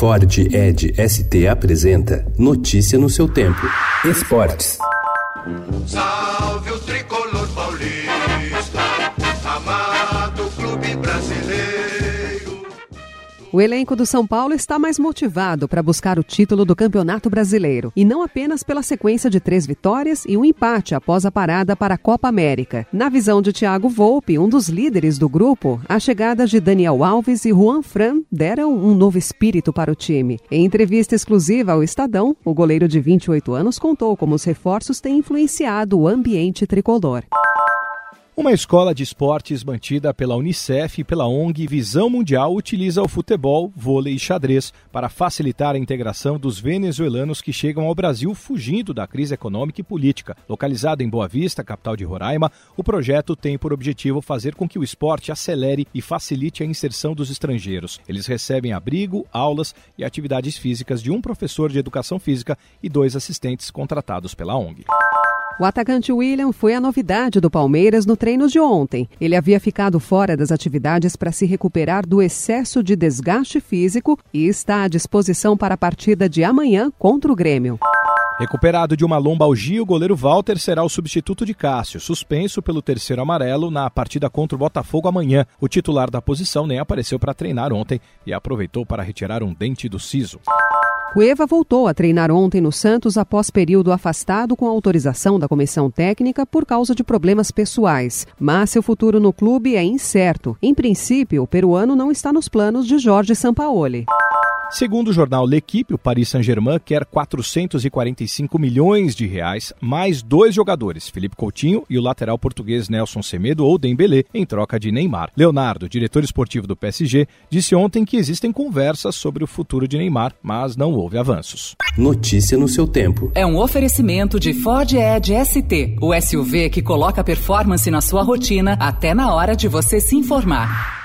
Ford Ed ST apresenta Notícia no seu tempo. Esportes. Salve o tricolor O elenco do São Paulo está mais motivado para buscar o título do Campeonato Brasileiro, e não apenas pela sequência de três vitórias e um empate após a parada para a Copa América. Na visão de Thiago Volpe, um dos líderes do grupo, a chegada de Daniel Alves e Juan Fran deram um novo espírito para o time. Em entrevista exclusiva ao Estadão, o goleiro de 28 anos contou como os reforços têm influenciado o ambiente tricolor. Uma escola de esportes mantida pela Unicef e pela ONG Visão Mundial utiliza o futebol, vôlei e xadrez para facilitar a integração dos venezuelanos que chegam ao Brasil fugindo da crise econômica e política. Localizado em Boa Vista, capital de Roraima, o projeto tem por objetivo fazer com que o esporte acelere e facilite a inserção dos estrangeiros. Eles recebem abrigo, aulas e atividades físicas de um professor de educação física e dois assistentes contratados pela ONG. O atacante William foi a novidade do Palmeiras no treino de ontem. Ele havia ficado fora das atividades para se recuperar do excesso de desgaste físico e está à disposição para a partida de amanhã contra o Grêmio. Recuperado de uma lombalgia, o goleiro Walter será o substituto de Cássio, suspenso pelo terceiro amarelo na partida contra o Botafogo amanhã. O titular da posição nem apareceu para treinar ontem e aproveitou para retirar um dente do siso. Cueva voltou a treinar ontem no Santos após período afastado com autorização da comissão técnica por causa de problemas pessoais. Mas seu futuro no clube é incerto. Em princípio, o peruano não está nos planos de Jorge Sampaoli. Segundo o jornal L'Equipe, o Paris Saint-Germain quer 445 milhões de reais, mais dois jogadores, Felipe Coutinho e o lateral português Nelson Semedo ou Dembélé, em troca de Neymar. Leonardo, diretor esportivo do PSG, disse ontem que existem conversas sobre o futuro de Neymar, mas não houve avanços. Notícia no seu tempo. É um oferecimento de Ford Edge ST, o SUV que coloca performance na sua rotina até na hora de você se informar.